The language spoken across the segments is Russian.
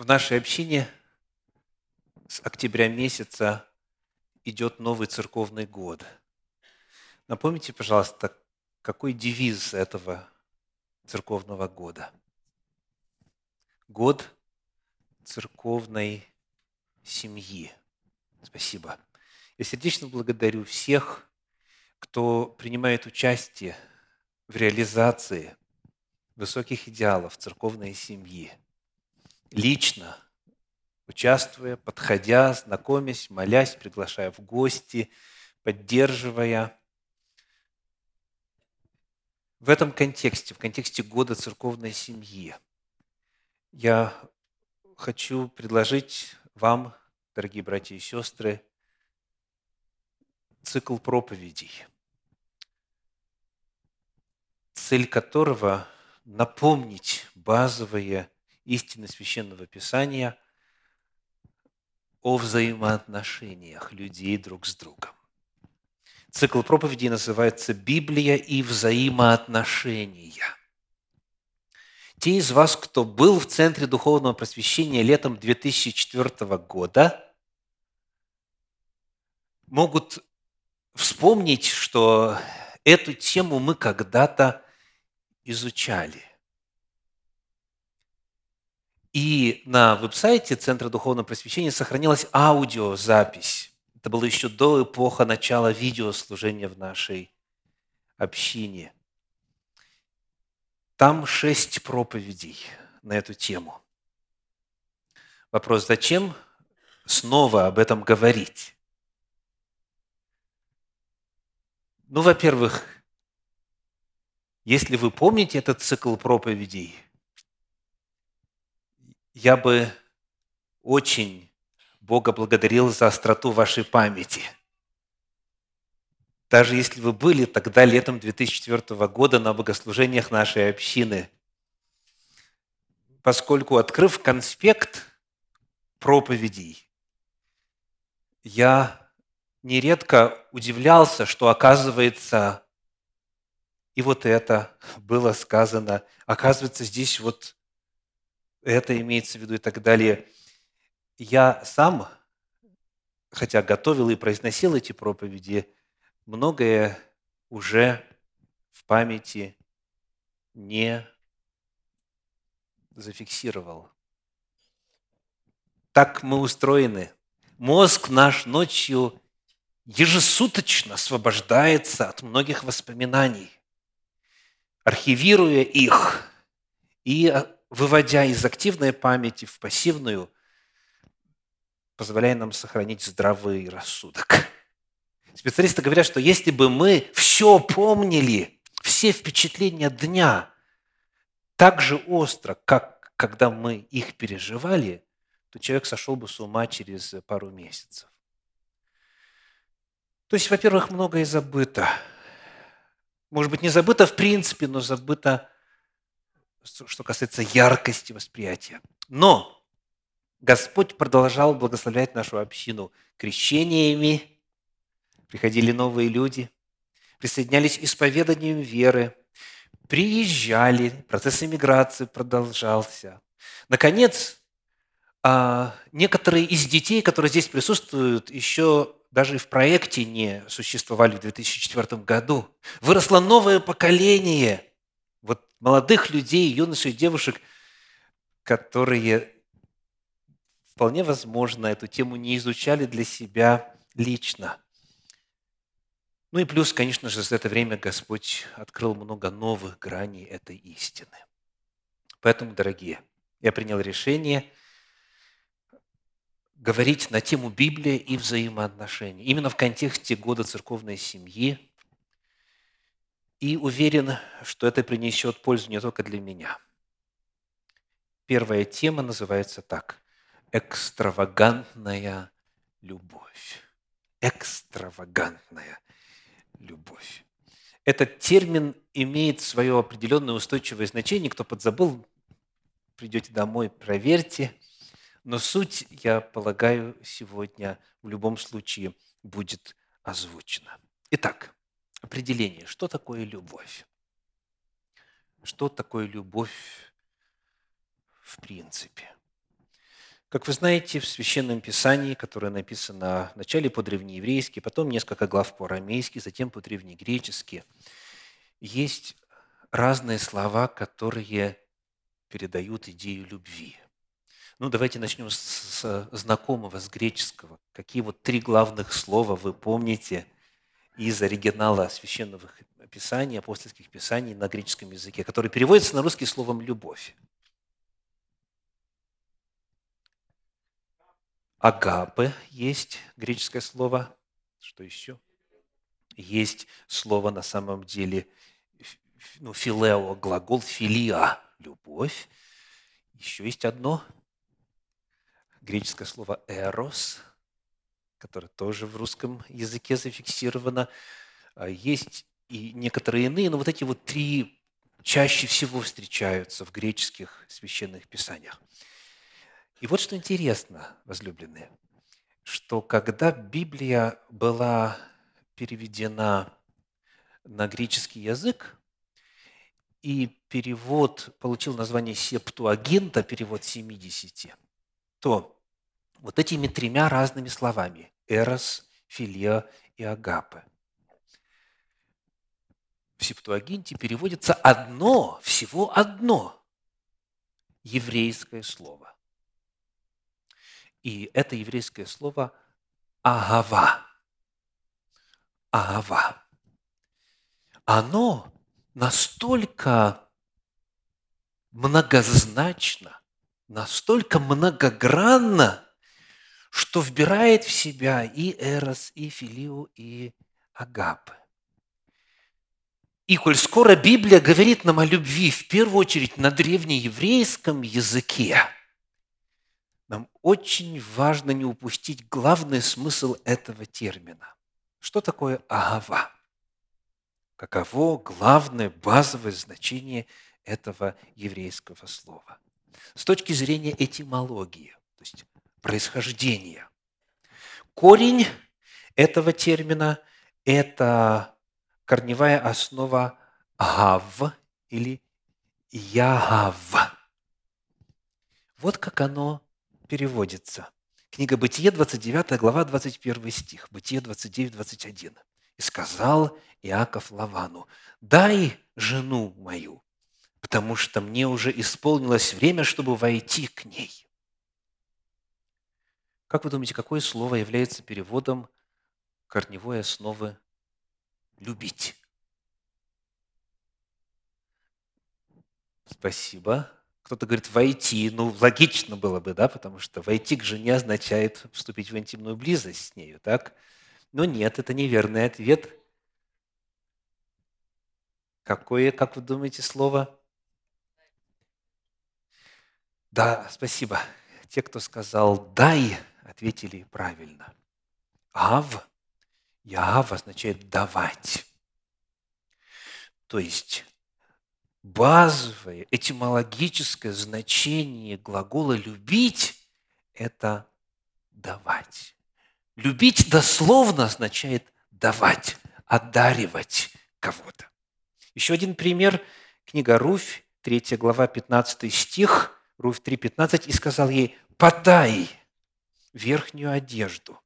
В нашей общине с октября месяца идет новый церковный год. Напомните, пожалуйста, какой девиз этого церковного года? Год церковной семьи. Спасибо. Я сердечно благодарю всех, кто принимает участие в реализации высоких идеалов церковной семьи. Лично, участвуя, подходя, знакомясь, молясь, приглашая в гости, поддерживая. В этом контексте, в контексте года церковной семьи, я хочу предложить вам, дорогие братья и сестры, цикл проповедей, цель которого – напомнить базовые истины Священного Писания о взаимоотношениях людей друг с другом. Цикл проповедей называется «Библия и взаимоотношения». Те из вас, кто был в Центре Духовного Просвещения летом 2004 года, могут вспомнить, что эту тему мы когда-то изучали. И на веб-сайте Центра Духовного Просвещения сохранилась аудиозапись. Это было еще до эпоха начала видеослужения в нашей общине. Там шесть проповедей на эту тему. Вопрос, зачем снова об этом говорить? Ну, во-первых, если вы помните этот цикл проповедей, я бы очень Бога благодарил за остроту вашей памяти. Даже если вы были тогда летом 2004 года на богослужениях нашей общины, поскольку, открыв конспект проповедей, я нередко удивлялся, что оказывается и вот это было сказано, оказывается здесь вот это имеется в виду и так далее. Я сам, хотя готовил и произносил эти проповеди, многое уже в памяти не зафиксировал. Так мы устроены. Мозг наш ночью ежесуточно освобождается от многих воспоминаний, архивируя их и выводя из активной памяти в пассивную, позволяя нам сохранить здравый рассудок. Специалисты говорят, что если бы мы все помнили, все впечатления дня так же остро, как когда мы их переживали, то человек сошел бы с ума через пару месяцев. То есть, во-первых, многое забыто. Может быть, не забыто в принципе, но забыто, что касается яркости восприятия. Но Господь продолжал благословлять нашу общину крещениями, приходили новые люди, присоединялись исповеданием веры, приезжали, процесс иммиграции продолжался. Наконец, а, некоторые из детей, которые здесь присутствуют, еще даже в проекте не существовали в 2004 году. Выросло новое поколение вот молодых людей, юношей, девушек, которые вполне возможно эту тему не изучали для себя лично. Ну и плюс, конечно же, за это время Господь открыл много новых граней этой истины. Поэтому, дорогие, я принял решение – говорить на тему Библии и взаимоотношений, именно в контексте года церковной семьи. И уверен, что это принесет пользу не только для меня. Первая тема называется так – экстравагантная любовь. Экстравагантная любовь. Этот термин имеет свое определенное устойчивое значение. Кто подзабыл, придете домой, проверьте – но суть, я полагаю, сегодня в любом случае будет озвучена. Итак, определение. Что такое любовь? Что такое любовь в принципе? Как вы знаете, в Священном Писании, которое написано вначале по-древнееврейски, потом несколько глав по-арамейски, затем по-древнегречески, есть разные слова, которые передают идею любви. Ну, давайте начнем с, с знакомого, с греческого. Какие вот три главных слова вы помните из оригинала Священного Писания, апостольских писаний на греческом языке, который переводится на русский словом «любовь»? Агапы есть греческое слово. Что еще? Есть слово на самом деле ну, филео, глагол филия, любовь. Еще есть одно греческое слово эрос, которое тоже в русском языке зафиксировано. А есть и некоторые иные, но вот эти вот три чаще всего встречаются в греческих священных писаниях. И вот что интересно, возлюбленные, что когда Библия была переведена на греческий язык, и перевод получил название Септуагинта, перевод 70, то вот этими тремя разными словами – «эрос», «филия» и «агапе» в Септуагинте переводится одно, всего одно еврейское слово. И это еврейское слово «агава». «Агава». Оно настолько многозначно, настолько многогранно, что вбирает в себя и Эрос, и Филиу, и Агапы. И коль скоро Библия говорит нам о любви, в первую очередь на древнееврейском языке – нам очень важно не упустить главный смысл этого термина. Что такое агава? Каково главное базовое значение этого еврейского слова? С точки зрения этимологии, то есть происхождения. Корень этого термина – это корневая основа гав или ягав. Вот как оно переводится. Книга Бытие, 29 глава, 21 стих. Бытие 29, 21. «И сказал Иаков Лавану, дай жену мою, потому что мне уже исполнилось время, чтобы войти к ней». Как вы думаете, какое слово является переводом корневой основы «любить»? Спасибо. Кто-то говорит «войти». Ну, логично было бы, да, потому что войти к жене означает вступить в интимную близость с нею, так? Но нет, это неверный ответ. Какое, как вы думаете, слово? Да, спасибо. Те, кто сказал «дай», ответили правильно. «Ав», «яав» означает «давать». То есть базовое этимологическое значение глагола «любить» – это «давать». Любить дословно означает давать, одаривать кого-то. Еще один пример. Книга Руфь, 3 глава, 15 стих, Руфь 3,15, «И сказал ей, подай верхнюю одежду,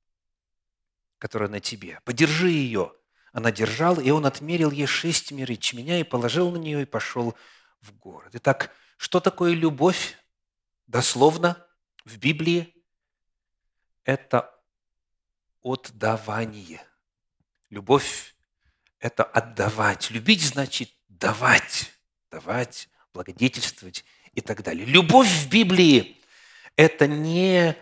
которая на тебе, подержи ее, она держала, и он отмерил ей шесть мер ячменя и положил на нее и пошел в город. Итак, что такое любовь? Дословно в Библии это отдавание. Любовь – это отдавать. Любить значит давать, давать, благодетельствовать и так далее. Любовь в Библии – это не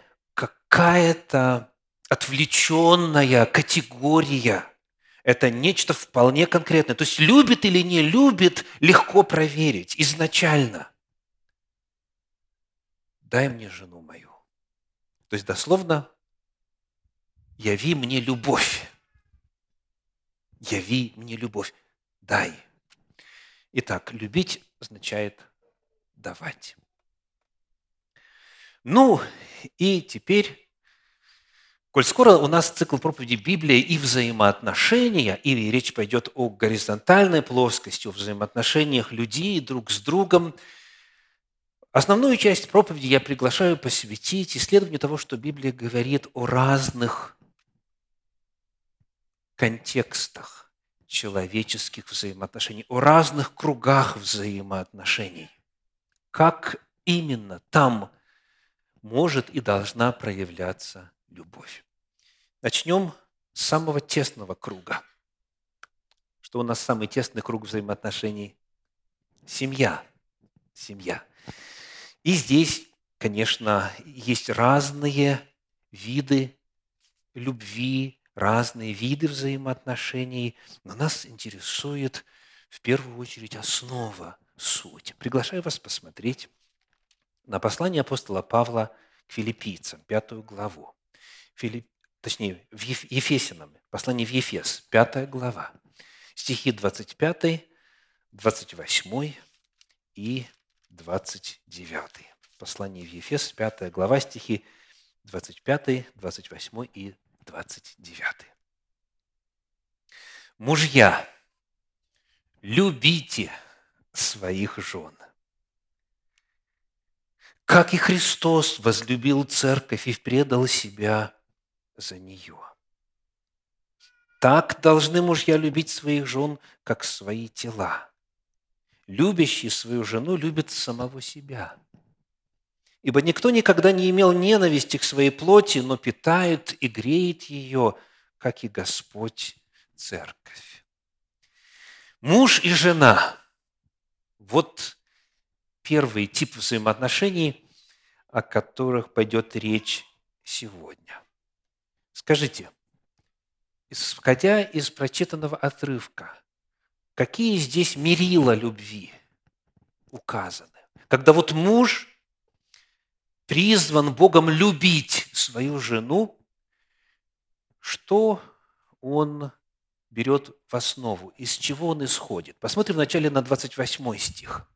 какая-то отвлеченная категория – это нечто вполне конкретное. То есть любит или не любит, легко проверить изначально. Дай мне жену мою. То есть дословно, яви мне любовь. Яви мне любовь. Дай. Итак, любить означает давать. Ну, и теперь Коль скоро у нас цикл проповеди Библия и взаимоотношения, и речь пойдет о горизонтальной плоскости, о взаимоотношениях людей друг с другом, основную часть проповеди я приглашаю посвятить исследованию того, что Библия говорит о разных контекстах человеческих взаимоотношений, о разных кругах взаимоотношений. Как именно там может и должна проявляться любовь. Начнем с самого тесного круга. Что у нас самый тесный круг взаимоотношений? Семья. Семья. И здесь, конечно, есть разные виды любви, разные виды взаимоотношений, но нас интересует в первую очередь основа, суть. Приглашаю вас посмотреть на послание апостола Павла к филиппийцам, пятую главу. Филипп, точнее, в Ефесянам, послание в Ефес, пятая глава, стихи 25, 28 и 29. Послание в Ефес, пятая глава, стихи 25, 28 и 29. Мужья, любите своих жен, как и Христос возлюбил церковь и предал себя за нее. Так должны мужья любить своих жен, как свои тела. Любящий свою жену любит самого себя. Ибо никто никогда не имел ненависти к своей плоти, но питает и греет ее, как и Господь церковь. Муж и жена – вот первый тип взаимоотношений, о которых пойдет речь сегодня. Скажите, исходя из прочитанного отрывка, какие здесь мерила любви указаны? Когда вот муж призван Богом любить свою жену, что он берет в основу, из чего он исходит. Посмотрим вначале на 28 стих.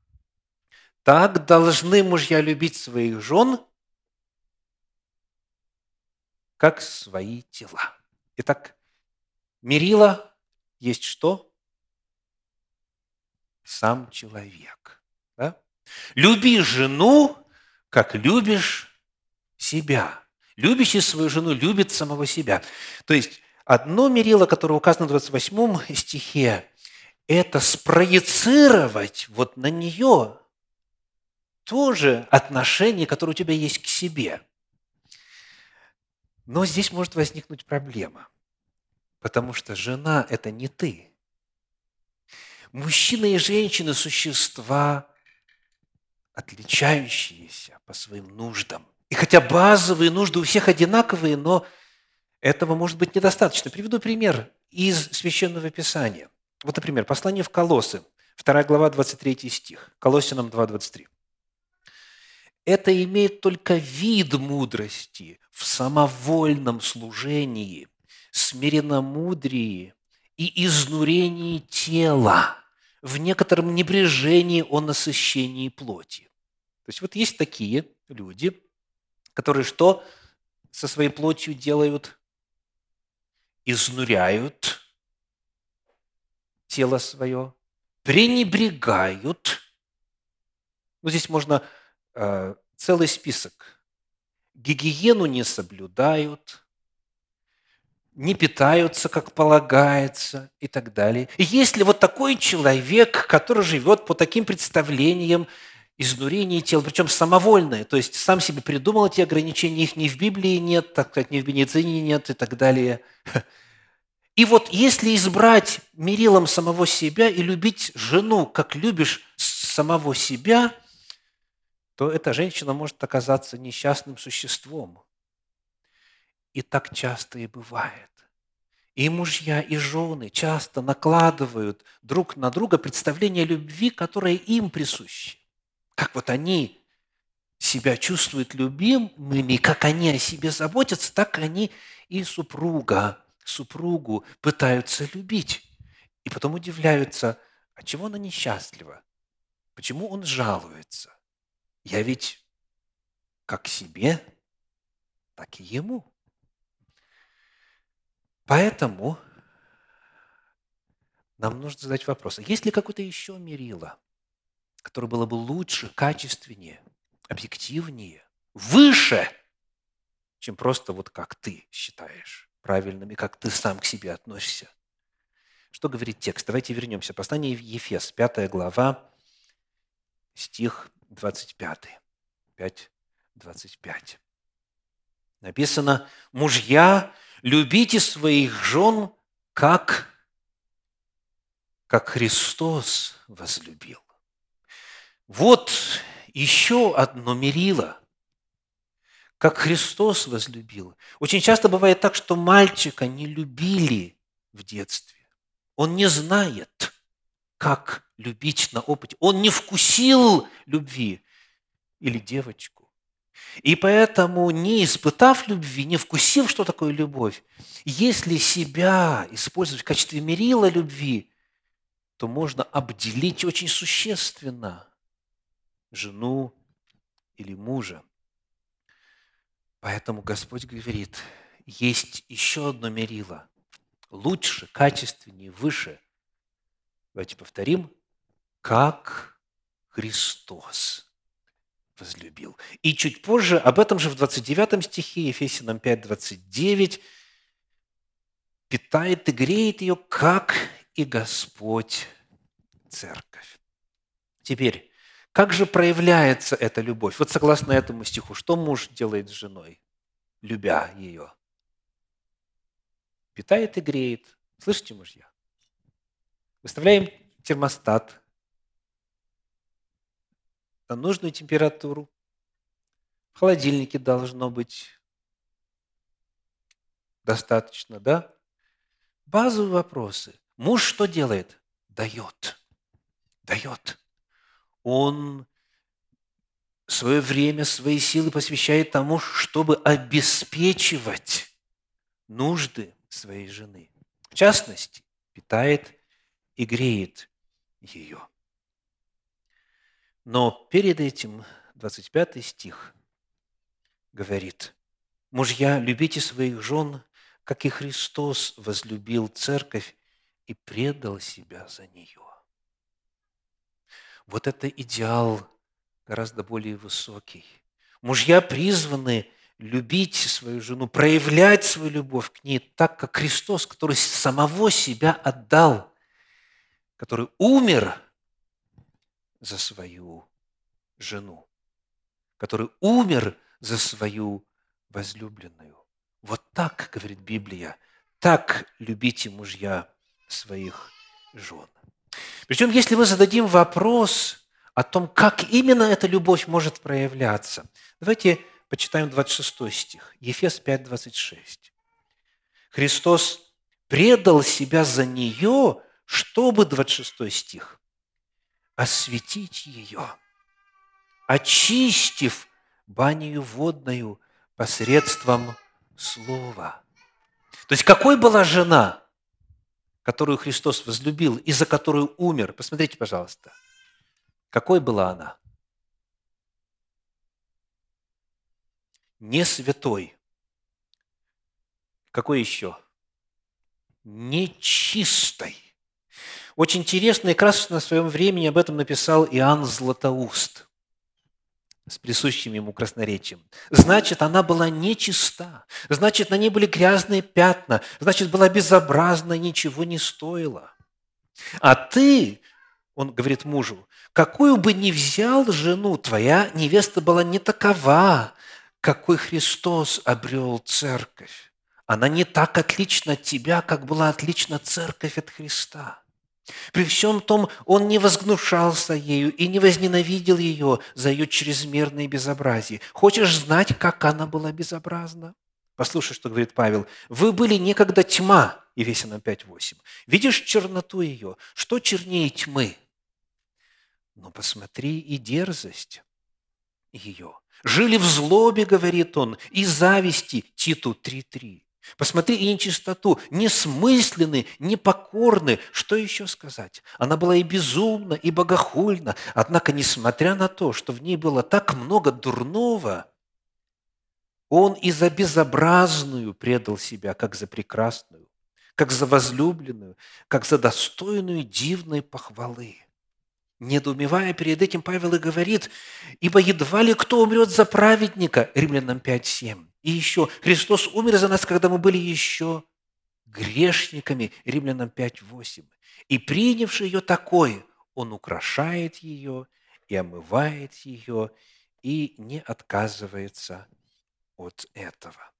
Так должны мужья любить своих жен, как свои тела. Итак, мерила есть что? Сам человек. Да? Люби жену, как любишь себя. Любящий свою жену любит самого себя. То есть, одно мерило, которое указано в 28 стихе, это спроецировать вот на нее тоже отношение, которое у тебя есть к себе. Но здесь может возникнуть проблема, потому что жена – это не ты. Мужчина и женщина – существа, отличающиеся по своим нуждам. И хотя базовые нужды у всех одинаковые, но этого может быть недостаточно. Приведу пример из Священного Писания. Вот, например, послание в Колоссы, 2 глава, 23 стих. Колоссянам 2, 23 это имеет только вид мудрости в самовольном служении, смиренномудрии и изнурении тела, в некотором небрежении о насыщении плоти. То есть вот есть такие люди, которые что со своей плотью делают? Изнуряют тело свое, пренебрегают. Ну, здесь можно целый список. Гигиену не соблюдают, не питаются, как полагается, и так далее. И если вот такой человек, который живет по таким представлениям, изнурение тела, причем самовольное, то есть сам себе придумал эти ограничения, их ни в Библии нет, так сказать, ни в медицине нет и так далее. И вот если избрать мерилом самого себя и любить жену, как любишь самого себя – то эта женщина может оказаться несчастным существом. И так часто и бывает. И мужья, и жены часто накладывают друг на друга представление любви, которое им присуще. Как вот они себя чувствуют любимыми, как они о себе заботятся, так они и супруга, супругу пытаются любить. И потом удивляются, а чего она несчастлива? Почему он жалуется? Я ведь как себе, так и ему. Поэтому нам нужно задать вопрос, а есть ли какое-то еще мерило, которое было бы лучше, качественнее, объективнее, выше, чем просто вот как ты считаешь правильным и как ты сам к себе относишься. Что говорит текст? Давайте вернемся. Послание в Ефес, 5 глава, стих 25. 5, 25. Написано, мужья, любите своих жен, как, как Христос возлюбил. Вот еще одно мерило, как Христос возлюбил. Очень часто бывает так, что мальчика не любили в детстве. Он не знает, как любить на опыте. Он не вкусил любви. Или девочку. И поэтому, не испытав любви, не вкусив, что такое любовь, если себя использовать в качестве мерила любви, то можно обделить очень существенно жену или мужа. Поэтому Господь говорит, есть еще одно мерило, лучше, качественнее, выше. Давайте повторим, как Христос возлюбил. И чуть позже, об этом же в 29 стихе, Ефесянам 5, 29, питает и греет ее, как и Господь церковь. Теперь, как же проявляется эта любовь? Вот согласно этому стиху, что муж делает с женой, любя ее? Питает и греет. Слышите, мужья? Выставляем термостат на нужную температуру. В холодильнике должно быть достаточно, да? Базовые вопросы. Муж что делает? Дает. Дает он свое время, свои силы посвящает тому, чтобы обеспечивать нужды своей жены. В частности, питает и греет ее. Но перед этим 25 стих говорит, «Мужья, любите своих жен, как и Христос возлюбил церковь и предал себя за нее». Вот это идеал гораздо более высокий. Мужья призваны любить свою жену, проявлять свою любовь к ней так, как Христос, который самого себя отдал, который умер за свою жену, который умер за свою возлюбленную. Вот так, говорит Библия, так любите мужья своих жен. Причем, если мы зададим вопрос о том, как именно эта любовь может проявляться, давайте почитаем 26 стих, Ефес 5, 26. Христос предал себя за нее, чтобы, 26 стих, осветить ее, очистив банию водную посредством слова. То есть, какой была жена – которую Христос возлюбил и за которую умер. Посмотрите, пожалуйста, какой была она? Не святой. Какой еще? Нечистой. Очень интересно и красочно в своем времени об этом написал Иоанн Златоуст с присущим ему красноречием. Значит, она была нечиста. Значит, на ней были грязные пятна. Значит, была безобразна, ничего не стоила. А ты, он говорит мужу, какую бы ни взял жену, твоя невеста была не такова, какой Христос обрел церковь. Она не так отлична от тебя, как была отлична церковь от Христа. При всем том, он не возгнушался ею и не возненавидел ее за ее чрезмерное безобразие. Хочешь знать, как она была безобразна? Послушай, что говорит Павел. «Вы были некогда тьма» Ефесянам 5.8. «Видишь черноту ее? Что чернее тьмы?» Но посмотри и дерзость ее. «Жили в злобе, — говорит он, — и зависти» Титу 3.3. Посмотри и нечистоту, несмысленны, непокорны. Что еще сказать? Она была и безумна, и богохульна. Однако, несмотря на то, что в ней было так много дурного, он и за безобразную предал себя, как за прекрасную, как за возлюбленную, как за достойную дивной похвалы. Недоумевая перед этим, Павел и говорит, «Ибо едва ли кто умрет за праведника» Римлянам 5.7. И еще, «Христос умер за нас, когда мы были еще грешниками» Римлянам 5.8. «И принявший ее такой, он украшает ее и омывает ее, и не отказывается от этого».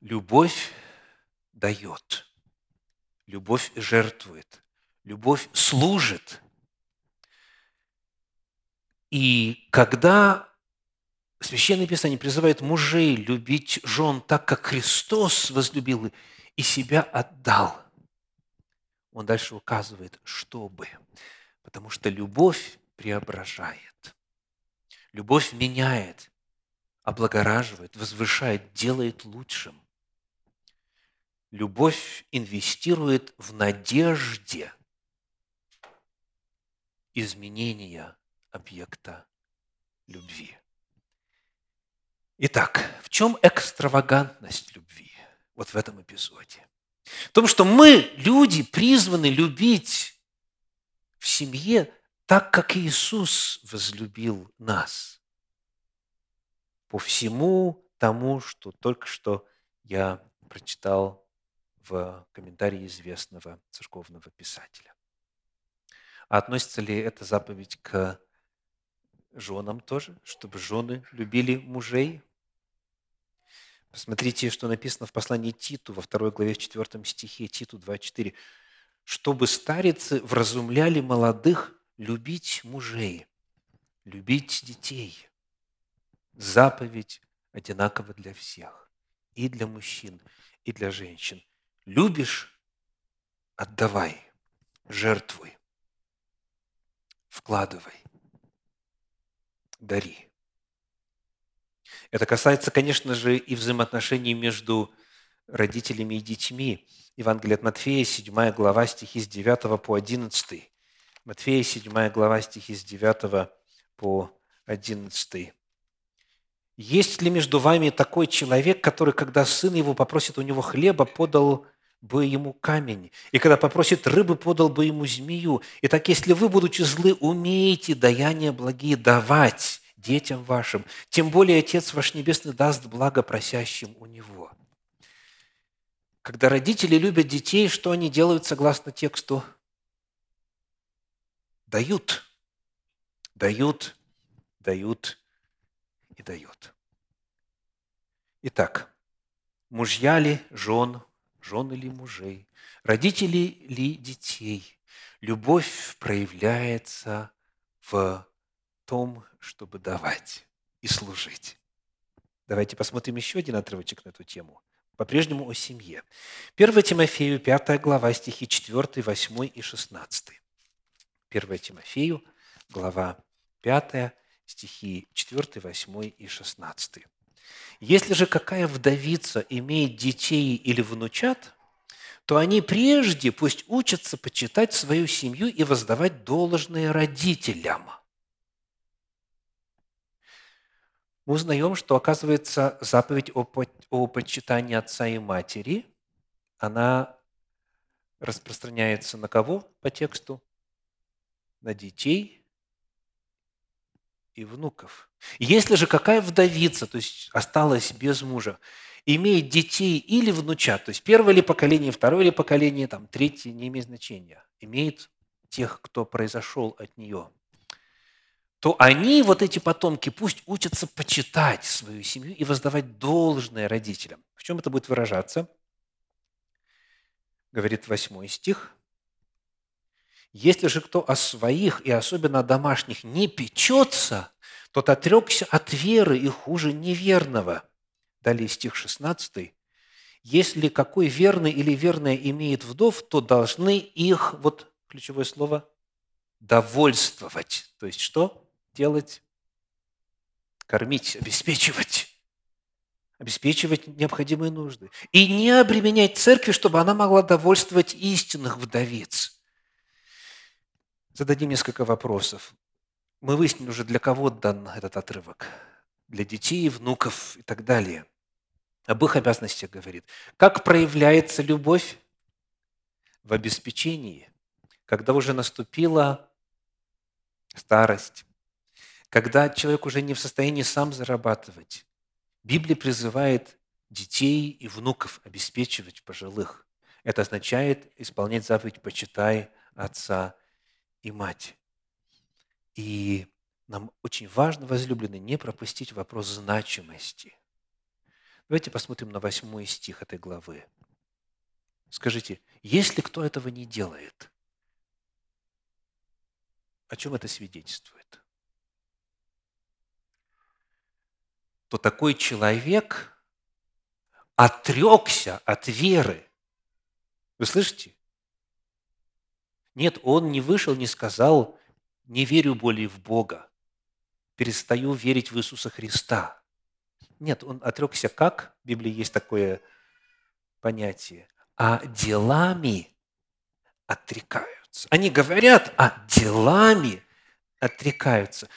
Любовь дает, любовь жертвует, любовь служит. И когда Священное Писание призывает мужей любить жен так, как Христос возлюбил и себя отдал, он дальше указывает, чтобы. Потому что любовь преображает. Любовь меняет, облагораживает, возвышает, делает лучшим. Любовь инвестирует в надежде изменения объекта любви. Итак, в чем экстравагантность любви вот в этом эпизоде? В том, что мы, люди, призваны любить в семье так, как Иисус возлюбил нас. По всему тому, что только что я прочитал в комментарии известного церковного писателя. А относится ли эта заповедь к женам тоже, чтобы жены любили мужей? Посмотрите, что написано в послании Титу во второй главе в 4 стихе, Титу 2.4. «Чтобы старицы вразумляли молодых любить мужей, любить детей. Заповедь одинакова для всех, и для мужчин, и для женщин – Любишь – отдавай, жертвуй, вкладывай, дари. Это касается, конечно же, и взаимоотношений между родителями и детьми. Евангелие от Матфея, 7 глава, стихи с 9 по 11. Матфея, 7 глава, стихи с 9 по 11. «Есть ли между вами такой человек, который, когда сын его попросит у него хлеба, подал бы ему камень, и когда попросит рыбы, подал бы ему змею. Итак, если вы, будучи злы, умеете даяния благие давать детям вашим, тем более Отец ваш Небесный даст благо просящим у Него». Когда родители любят детей, что они делают согласно тексту? Дают, дают, дают и дают. Итак, мужья ли жен жен или мужей, родители ли детей. Любовь проявляется в том, чтобы давать и служить. Давайте посмотрим еще один отрывочек на эту тему. По-прежнему о семье. 1 Тимофею, 5 глава, стихи 4, 8 и 16. 1 Тимофею, глава 5, стихи 4, 8 и 16. Если же какая вдовица имеет детей или внучат, то они прежде пусть учатся почитать свою семью и воздавать должное родителям. Мы узнаем, что, оказывается, заповедь о, о почитании отца и матери, она распространяется на кого по тексту? На детей и внуков. Если же какая вдовица, то есть осталась без мужа, имеет детей или внучат, то есть первое ли поколение, второе ли поколение, там, третье, не имеет значения, имеет тех, кто произошел от нее, то они, вот эти потомки, пусть учатся почитать свою семью и воздавать должное родителям. В чем это будет выражаться? Говорит восьмой стих. Если же кто о своих и особенно о домашних не печется, тот отрекся от веры и хуже неверного. Далее стих 16. Если какой верный или верная имеет вдов, то должны их, вот ключевое слово, довольствовать. То есть что делать? Кормить, обеспечивать обеспечивать необходимые нужды. И не обременять церкви, чтобы она могла довольствовать истинных вдовиц зададим несколько вопросов. Мы выяснили уже, для кого дан этот отрывок. Для детей, внуков и так далее. Об их обязанностях говорит. Как проявляется любовь? В обеспечении, когда уже наступила старость, когда человек уже не в состоянии сам зарабатывать, Библия призывает детей и внуков обеспечивать пожилых. Это означает исполнять заповедь «почитай отца и мать». И нам очень важно, возлюбленные, не пропустить вопрос значимости. Давайте посмотрим на восьмой стих этой главы. Скажите, если кто этого не делает, о чем это свидетельствует? То такой человек отрекся от веры. Вы слышите? Нет, он не вышел, не сказал, не верю более в Бога, перестаю верить в Иисуса Христа. Нет, он отрекся как? В Библии есть такое понятие. А делами отрекаются. Они говорят, а делами отрекаются.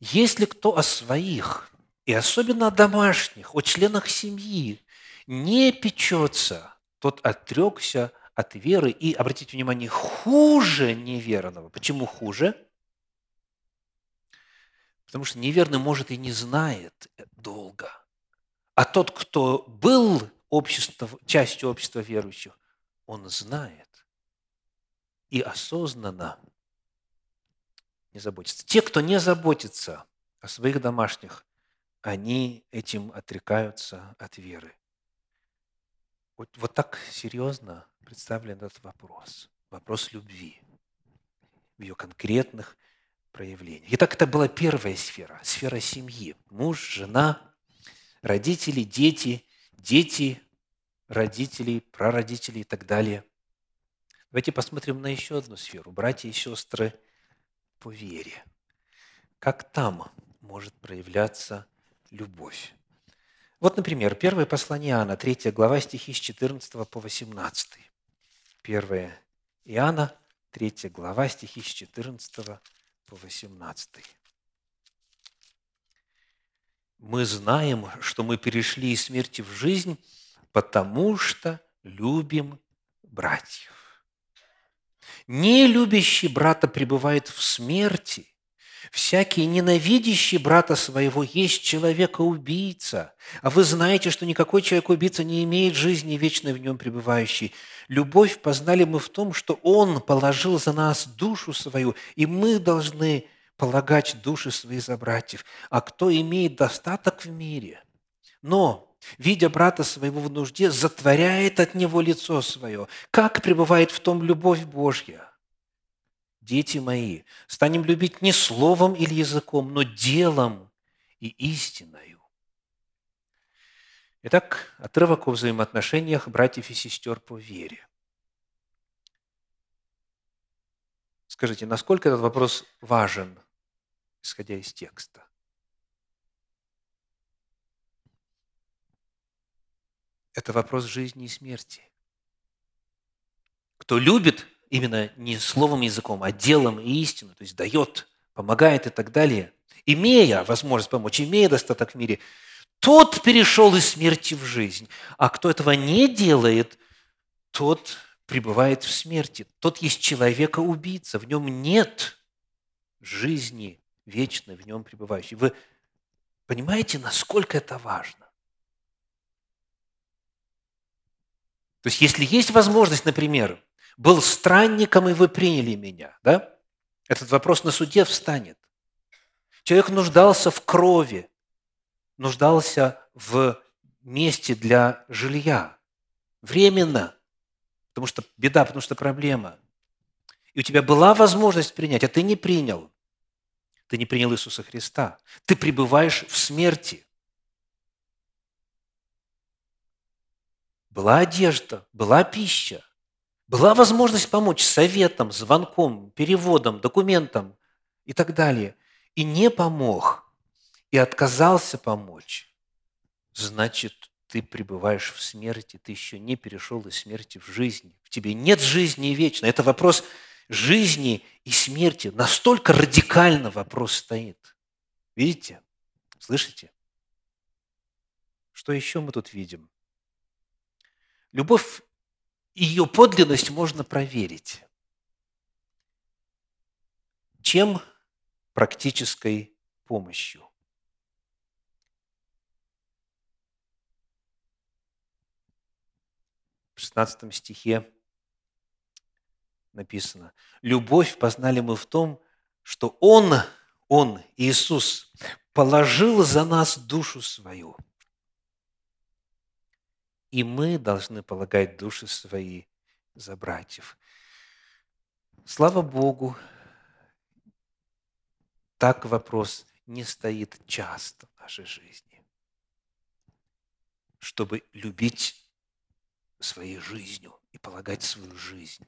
Если кто о своих, и особенно о домашних, о членах семьи, не печется, тот отрекся от веры и, обратите внимание, хуже неверного. Почему хуже? Потому что неверный, может, и не знает долго. А тот, кто был общество, частью общества верующих, он знает и осознанно не заботится. Те, кто не заботится о своих домашних, они этим отрекаются от веры. Вот, вот так серьезно представлен этот вопрос. Вопрос любви в ее конкретных проявлениях. Итак, это была первая сфера, сфера семьи. Муж, жена, родители, дети, дети, родителей, прародителей и так далее. Давайте посмотрим на еще одну сферу. Братья и сестры по вере. Как там может проявляться любовь? Вот, например, первое послание Иоанна, 3 глава, стихи с 14 по 18. 1 Иоанна, 3 глава, стихи с 14 по 18. Мы знаем, что мы перешли из смерти в жизнь, потому что любим братьев. Не любящий брата пребывает в смерти, Всякий ненавидящий брата своего есть человека-убийца. А вы знаете, что никакой человек-убийца не имеет жизни вечной в нем пребывающей. Любовь познали мы в том, что Он положил за нас душу свою, и мы должны полагать души свои за братьев. А кто имеет достаток в мире, но, видя брата своего в нужде, затворяет от него лицо свое, как пребывает в том любовь Божья – дети мои, станем любить не словом или языком, но делом и истиною. Итак, отрывок о взаимоотношениях братьев и сестер по вере. Скажите, насколько этот вопрос важен, исходя из текста? Это вопрос жизни и смерти. Кто любит, именно не словом, языком, а делом и истину, то есть дает, помогает и так далее, имея возможность помочь, имея достаток в мире, тот перешел из смерти в жизнь. А кто этого не делает, тот пребывает в смерти. Тот есть человека-убийца. В нем нет жизни вечной, в нем пребывающей. Вы понимаете, насколько это важно? То есть, если есть возможность, например, был странником, и вы приняли меня. Да? Этот вопрос на суде встанет. Человек нуждался в крови, нуждался в месте для жилья. Временно. Потому что беда, потому что проблема. И у тебя была возможность принять, а ты не принял. Ты не принял Иисуса Христа. Ты пребываешь в смерти. Была одежда, была пища, была возможность помочь советом, звонком, переводом, документом и так далее. И не помог, и отказался помочь. Значит, ты пребываешь в смерти, ты еще не перешел из смерти в жизнь. В тебе нет жизни вечной. Это вопрос жизни и смерти. Настолько радикально вопрос стоит. Видите? Слышите? Что еще мы тут видим? Любовь ее подлинность можно проверить. Чем? Практической помощью. В 16 стихе написано, «Любовь познали мы в том, что Он, Он, Иисус, положил за нас душу свою, и мы должны полагать души свои за братьев». Слава Богу, так вопрос не стоит часто в нашей жизни, чтобы любить своей жизнью и полагать свою жизнь.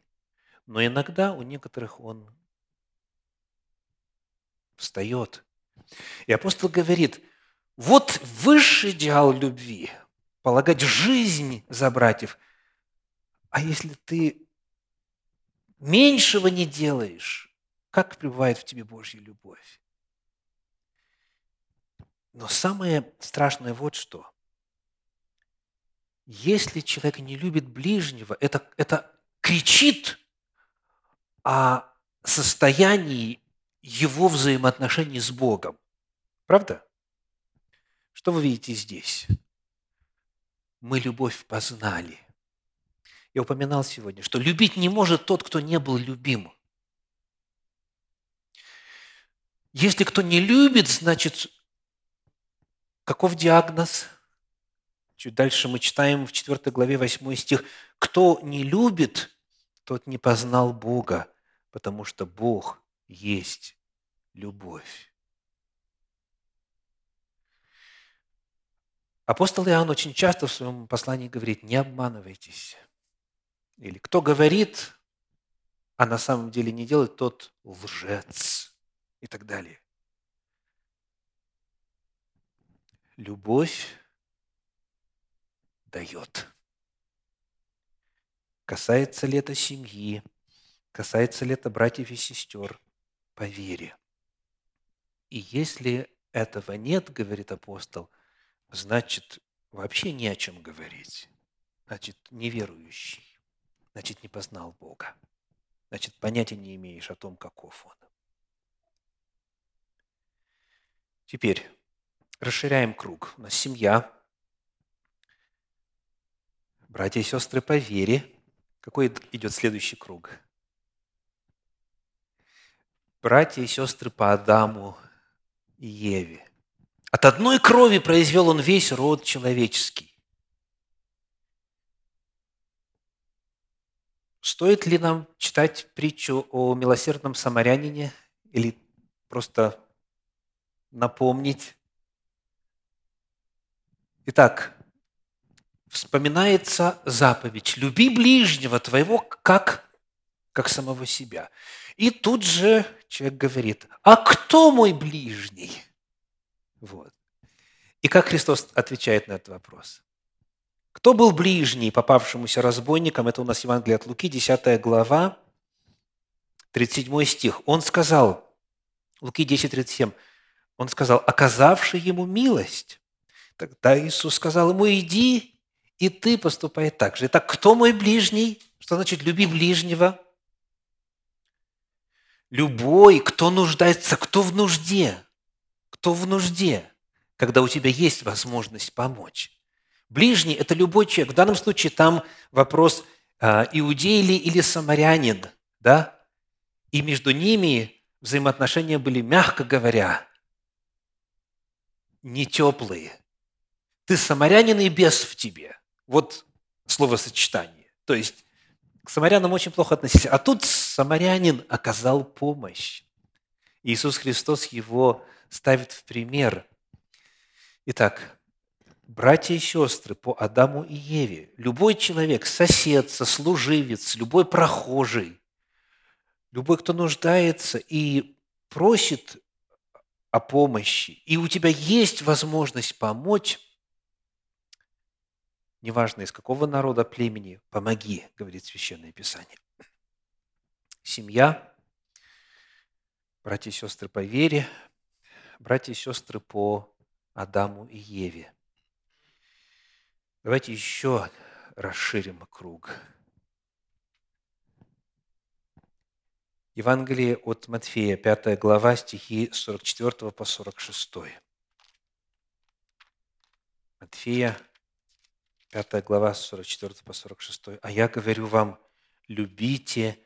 Но иногда у некоторых он встает. И апостол говорит, вот высший идеал любви – полагать жизнь за братьев. А если ты меньшего не делаешь, как пребывает в тебе Божья любовь? Но самое страшное вот что. Если человек не любит ближнего, это, это кричит о состоянии его взаимоотношений с Богом. Правда? Что вы видите здесь? Мы любовь познали. Я упоминал сегодня, что любить не может тот, кто не был любим. Если кто не любит, значит, каков диагноз? Чуть дальше мы читаем в 4 главе 8 стих. «Кто не любит, тот не познал Бога, потому что Бог есть любовь». Апостол Иоанн очень часто в своем послании говорит, не обманывайтесь. Или кто говорит, а на самом деле не делает, тот лжец и так далее. Любовь дает. Касается ли это семьи, касается ли это братьев и сестер, по вере. И если этого нет, говорит апостол, значит, вообще не о чем говорить. Значит, неверующий. Значит, не познал Бога. Значит, понятия не имеешь о том, каков Он. Теперь расширяем круг. У нас семья, Братья и сестры по вере. Какой идет следующий круг? Братья и сестры по Адаму и Еве. От одной крови произвел он весь род человеческий. Стоит ли нам читать притчу о милосердном самарянине или просто напомнить? Итак, вспоминается заповедь «Люби ближнего твоего, как, как самого себя». И тут же человек говорит, а кто мой ближний? Вот. И как Христос отвечает на этот вопрос? Кто был ближний попавшемуся разбойникам? Это у нас Евангелие от Луки, 10 глава, 37 стих. Он сказал, Луки 10, 37, он сказал, оказавший ему милость. Тогда Иисус сказал ему, иди и ты поступай так же. Итак, кто мой ближний? Что значит «люби ближнего»? Любой, кто нуждается, кто в нужде, кто в нужде, когда у тебя есть возможность помочь. Ближний – это любой человек. В данном случае там вопрос, а, иудей ли или самарянин, да? И между ними взаимоотношения были, мягко говоря, не теплые. Ты самарянин и бес в тебе – вот словосочетание. То есть к самарянам очень плохо относились. А тут самарянин оказал помощь. Иисус Христос его ставит в пример. Итак, братья и сестры по Адаму и Еве, любой человек, сосед, сослуживец, любой прохожий, любой, кто нуждается и просит о помощи, и у тебя есть возможность помочь, неважно из какого народа, племени, помоги, говорит Священное Писание. Семья, братья и сестры по вере, братья и сестры по Адаму и Еве. Давайте еще расширим круг. Евангелие от Матфея, 5 глава, стихи с 44 по 46. Матфея, 5 глава, с 44 по 46. «А я говорю вам, любите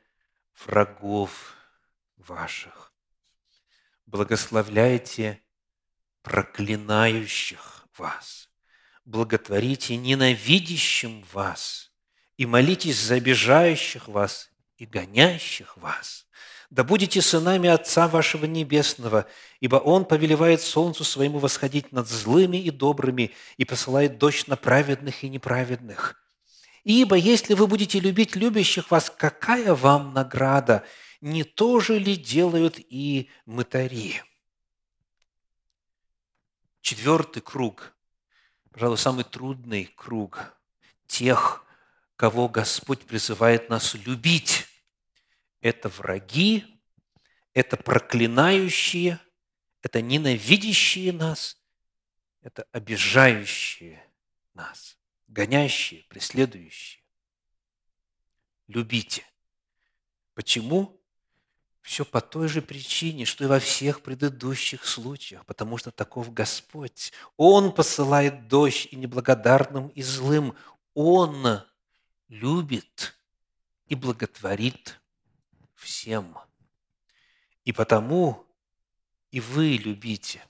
врагов ваших, благословляйте проклинающих вас, благотворите ненавидящим вас и молитесь за обижающих вас и гонящих вас. Да будете сынами Отца вашего Небесного, ибо Он повелевает солнцу своему восходить над злыми и добрыми и посылает дождь на праведных и неправедных. Ибо если вы будете любить любящих вас, какая вам награда? Не то же ли делают и мытари? Четвертый круг, пожалуй, самый трудный круг тех, кого Господь призывает нас любить это враги, это проклинающие, это ненавидящие нас, это обижающие нас, гонящие, преследующие. Любите. Почему? Все по той же причине, что и во всех предыдущих случаях, потому что таков Господь. Он посылает дождь и неблагодарным, и злым. Он любит и благотворит всем. И потому и вы любите.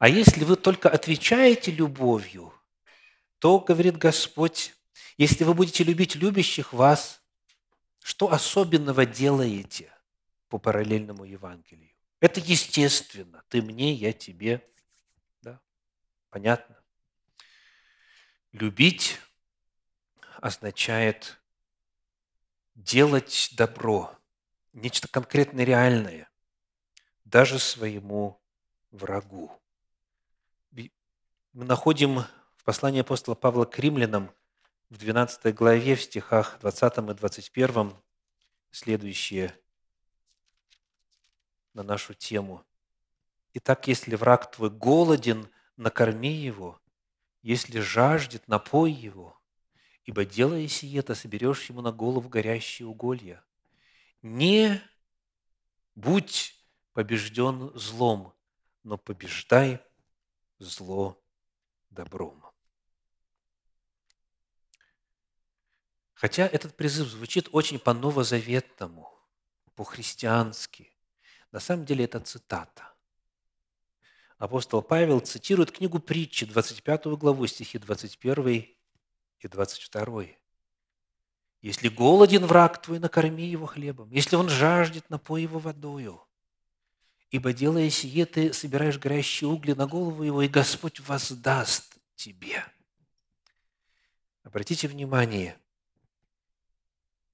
А если вы только отвечаете любовью, то, говорит Господь, если вы будете любить любящих вас, что особенного делаете по параллельному Евангелию? Это естественно. Ты мне, я тебе. Да? Понятно? Любить означает делать добро, нечто конкретно реальное, даже своему врагу. Мы находим в послании апостола Павла к римлянам в 12 главе, в стихах 20 и 21 следующее на нашу тему. «Итак, если враг твой голоден, накорми его, если жаждет, напой его, ибо делая сие, ты соберешь ему на голову горящие уголья. Не будь побежден злом, но побеждай зло добром. Хотя этот призыв звучит очень по-новозаветному, по-христиански, на самом деле это цитата. Апостол Павел цитирует книгу притчи, 25 главу, стихи 21 и 22. Если голоден враг твой, накорми его хлебом. Если он жаждет, напой его водою. Ибо, делая сие, ты собираешь горящие угли на голову его, и Господь воздаст тебе. Обратите внимание,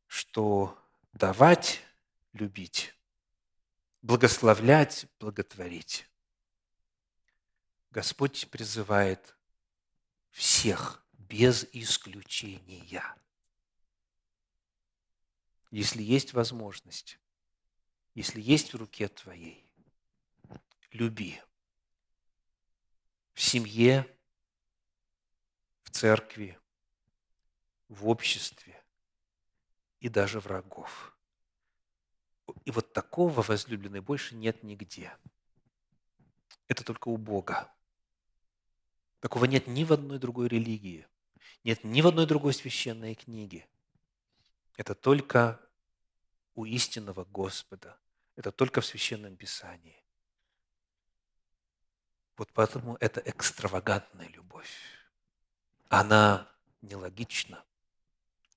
что давать – любить, благословлять – благотворить. Господь призывает всех – без исключения. Если есть возможность, если есть в руке твоей, люби. В семье, в церкви, в обществе и даже врагов. И вот такого возлюбленной больше нет нигде. Это только у Бога. Такого нет ни в одной другой религии нет ни в одной другой священной книге. Это только у истинного Господа. Это только в Священном Писании. Вот поэтому это экстравагантная любовь. Она нелогична,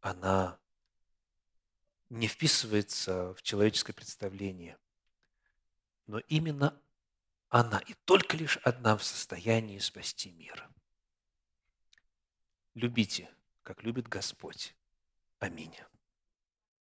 она не вписывается в человеческое представление. Но именно она и только лишь одна в состоянии спасти мир. Любите, как любит Господь. Аминь.